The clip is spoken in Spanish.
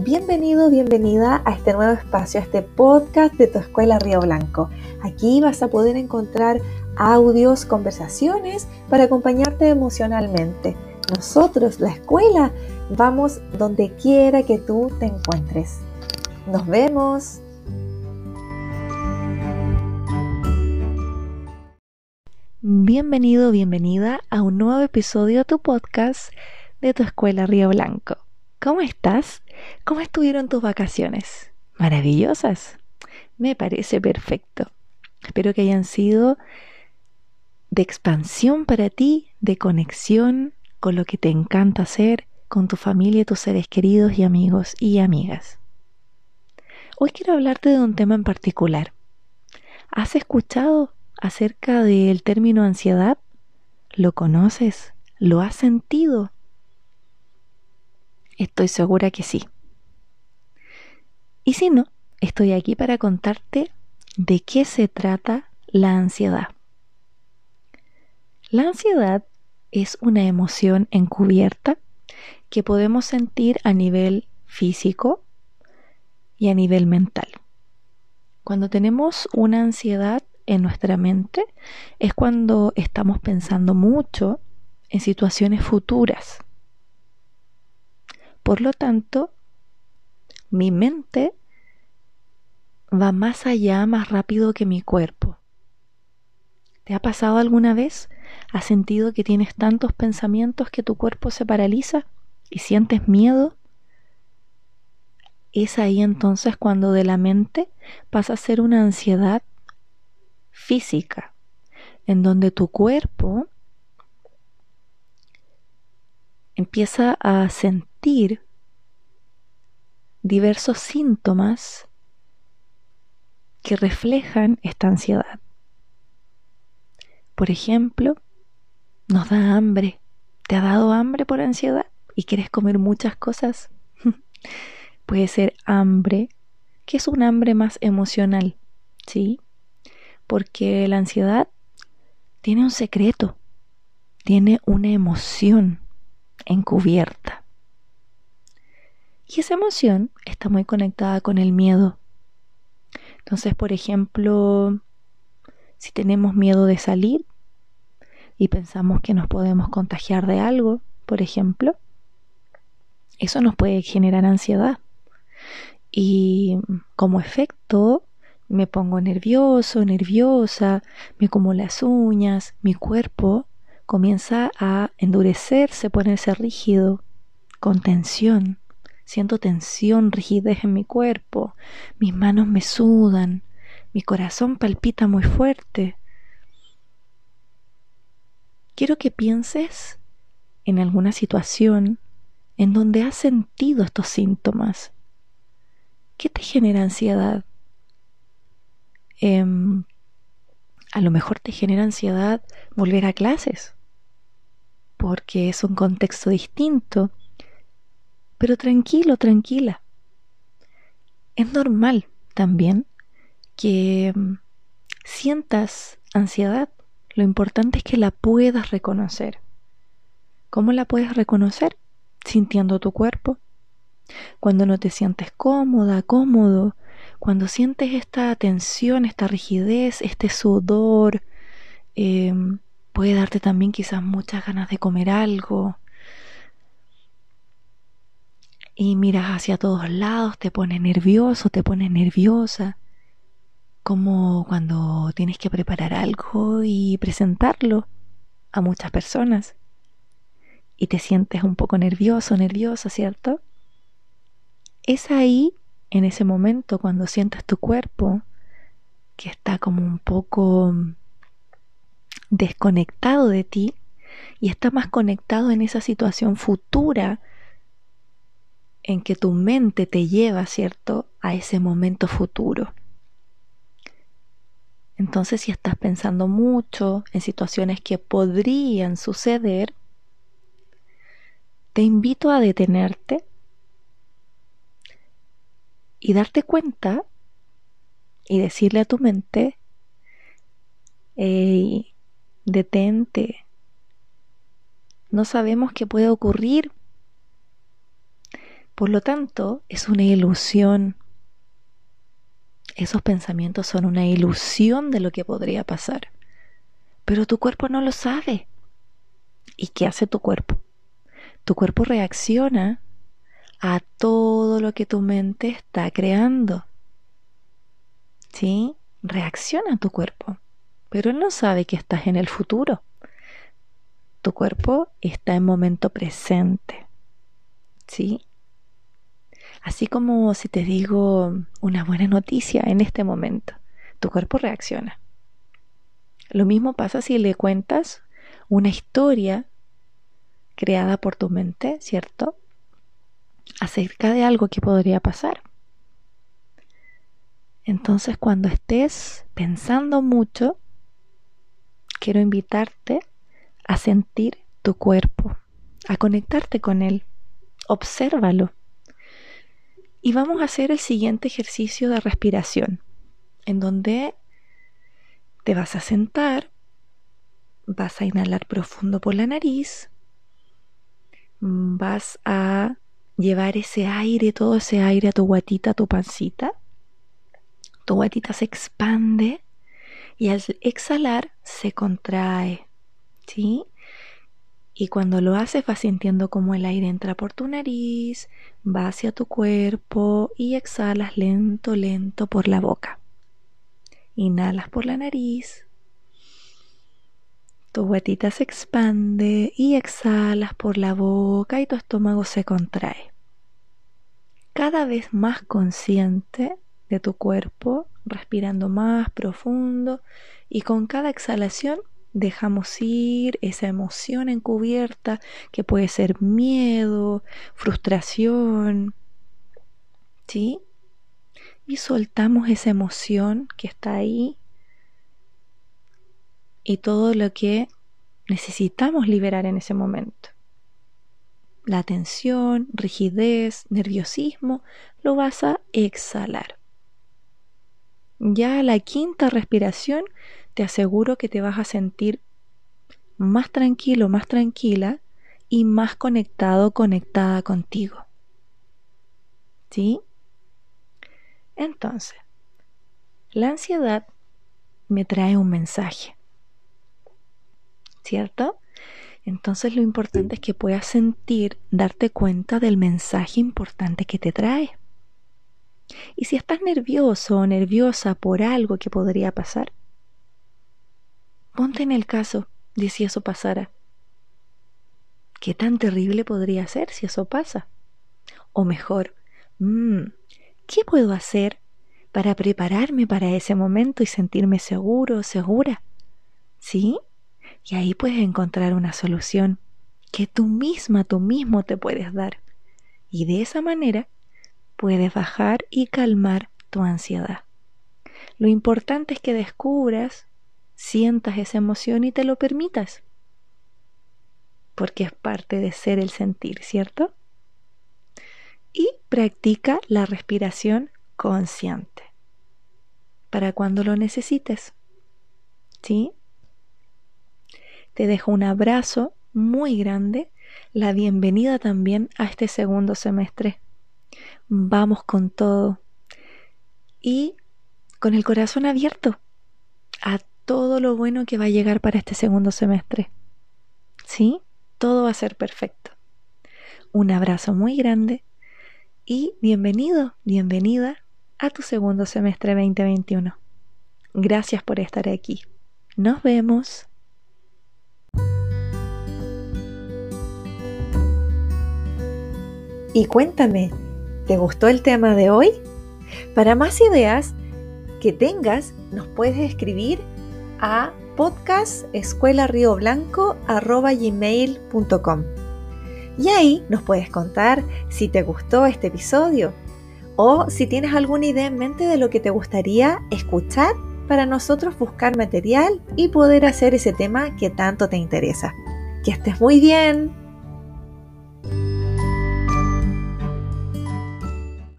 Bienvenido, bienvenida a este nuevo espacio, a este podcast de tu escuela Río Blanco. Aquí vas a poder encontrar audios, conversaciones para acompañarte emocionalmente. Nosotros, la escuela, vamos donde quiera que tú te encuentres. Nos vemos. Bienvenido, bienvenida a un nuevo episodio de tu podcast de tu escuela Río Blanco. ¿Cómo estás? ¿Cómo estuvieron tus vacaciones? ¿Maravillosas? Me parece perfecto. Espero que hayan sido de expansión para ti, de conexión con lo que te encanta hacer, con tu familia, tus seres queridos y amigos y amigas. Hoy quiero hablarte de un tema en particular. ¿Has escuchado acerca del término ansiedad? ¿Lo conoces? ¿Lo has sentido? Estoy segura que sí. Y si no, estoy aquí para contarte de qué se trata la ansiedad. La ansiedad es una emoción encubierta que podemos sentir a nivel físico y a nivel mental. Cuando tenemos una ansiedad en nuestra mente es cuando estamos pensando mucho en situaciones futuras por lo tanto, mi mente va más allá, más rápido que mi cuerpo. ¿Te ha pasado alguna vez? ¿Has sentido que tienes tantos pensamientos que tu cuerpo se paraliza y sientes miedo? Es ahí entonces cuando de la mente pasa a ser una ansiedad física, en donde tu cuerpo empieza a sentir diversos síntomas que reflejan esta ansiedad. Por ejemplo, nos da hambre. ¿Te ha dado hambre por ansiedad y quieres comer muchas cosas? Puede ser hambre, que es un hambre más emocional, ¿sí? Porque la ansiedad tiene un secreto, tiene una emoción encubierta. Y esa emoción está muy conectada con el miedo. Entonces, por ejemplo, si tenemos miedo de salir y pensamos que nos podemos contagiar de algo, por ejemplo, eso nos puede generar ansiedad. Y como efecto, me pongo nervioso, nerviosa, me como las uñas, mi cuerpo comienza a endurecerse, ponerse rígido, con tensión. Siento tensión, rigidez en mi cuerpo, mis manos me sudan, mi corazón palpita muy fuerte. Quiero que pienses en alguna situación en donde has sentido estos síntomas. ¿Qué te genera ansiedad? Em, a lo mejor te genera ansiedad volver a clases porque es un contexto distinto. Pero tranquilo, tranquila. Es normal también que mm, sientas ansiedad. Lo importante es que la puedas reconocer. ¿Cómo la puedes reconocer? Sintiendo tu cuerpo. Cuando no te sientes cómoda, cómodo, cuando sientes esta tensión, esta rigidez, este sudor, eh, Puede darte también quizás muchas ganas de comer algo. Y miras hacia todos lados, te pones nervioso, te pones nerviosa. Como cuando tienes que preparar algo y presentarlo a muchas personas. Y te sientes un poco nervioso, nerviosa, ¿cierto? Es ahí, en ese momento, cuando sientas tu cuerpo, que está como un poco desconectado de ti y está más conectado en esa situación futura en que tu mente te lleva, ¿cierto?, a ese momento futuro. Entonces, si estás pensando mucho en situaciones que podrían suceder, te invito a detenerte y darte cuenta y decirle a tu mente, detente. No sabemos qué puede ocurrir. Por lo tanto, es una ilusión. Esos pensamientos son una ilusión de lo que podría pasar. Pero tu cuerpo no lo sabe. ¿Y qué hace tu cuerpo? Tu cuerpo reacciona a todo lo que tu mente está creando. ¿Sí? Reacciona tu cuerpo, pero él no sabe que estás en el futuro. Tu cuerpo está en momento presente. ¿Sí? Así como si te digo una buena noticia en este momento, tu cuerpo reacciona. Lo mismo pasa si le cuentas una historia creada por tu mente, ¿cierto? Acerca de algo que podría pasar. Entonces cuando estés pensando mucho, quiero invitarte a sentir tu cuerpo, a conectarte con él. Obsérvalo. Y vamos a hacer el siguiente ejercicio de respiración, en donde te vas a sentar, vas a inhalar profundo por la nariz, vas a llevar ese aire, todo ese aire a tu guatita, a tu pancita. Tu guatita se expande y al exhalar se contrae, ¿sí? Y cuando lo haces vas sintiendo como el aire entra por tu nariz, va hacia tu cuerpo y exhalas lento, lento por la boca. Inhalas por la nariz, tu guatita se expande y exhalas por la boca y tu estómago se contrae. Cada vez más consciente de tu cuerpo, respirando más profundo y con cada exhalación dejamos ir esa emoción encubierta que puede ser miedo, frustración, ¿sí? Y soltamos esa emoción que está ahí y todo lo que necesitamos liberar en ese momento. La tensión, rigidez, nerviosismo, lo vas a exhalar. Ya a la quinta respiración te aseguro que te vas a sentir más tranquilo, más tranquila y más conectado, conectada contigo. ¿Sí? Entonces, la ansiedad me trae un mensaje. ¿Cierto? Entonces lo importante es que puedas sentir, darte cuenta del mensaje importante que te trae. Y si estás nervioso o nerviosa por algo que podría pasar, ponte en el caso de si eso pasara. ¿Qué tan terrible podría ser si eso pasa? O mejor, mm, ¿qué puedo hacer para prepararme para ese momento y sentirme seguro o segura? ¿Sí? Y ahí puedes encontrar una solución que tú misma, tú mismo te puedes dar. Y de esa manera puedes bajar y calmar tu ansiedad. Lo importante es que descubras, sientas esa emoción y te lo permitas. Porque es parte de ser el sentir, ¿cierto? Y practica la respiración consciente para cuando lo necesites. ¿Sí? Te dejo un abrazo muy grande, la bienvenida también a este segundo semestre vamos con todo y con el corazón abierto a todo lo bueno que va a llegar para este segundo semestre. ¿Sí? Todo va a ser perfecto. Un abrazo muy grande y bienvenido, bienvenida a tu segundo semestre 2021. Gracias por estar aquí. Nos vemos. Y cuéntame, ¿Te gustó el tema de hoy? Para más ideas que tengas, nos puedes escribir a podcastescuelarioblanco.com y ahí nos puedes contar si te gustó este episodio o si tienes alguna idea en mente de lo que te gustaría escuchar para nosotros buscar material y poder hacer ese tema que tanto te interesa. Que estés muy bien.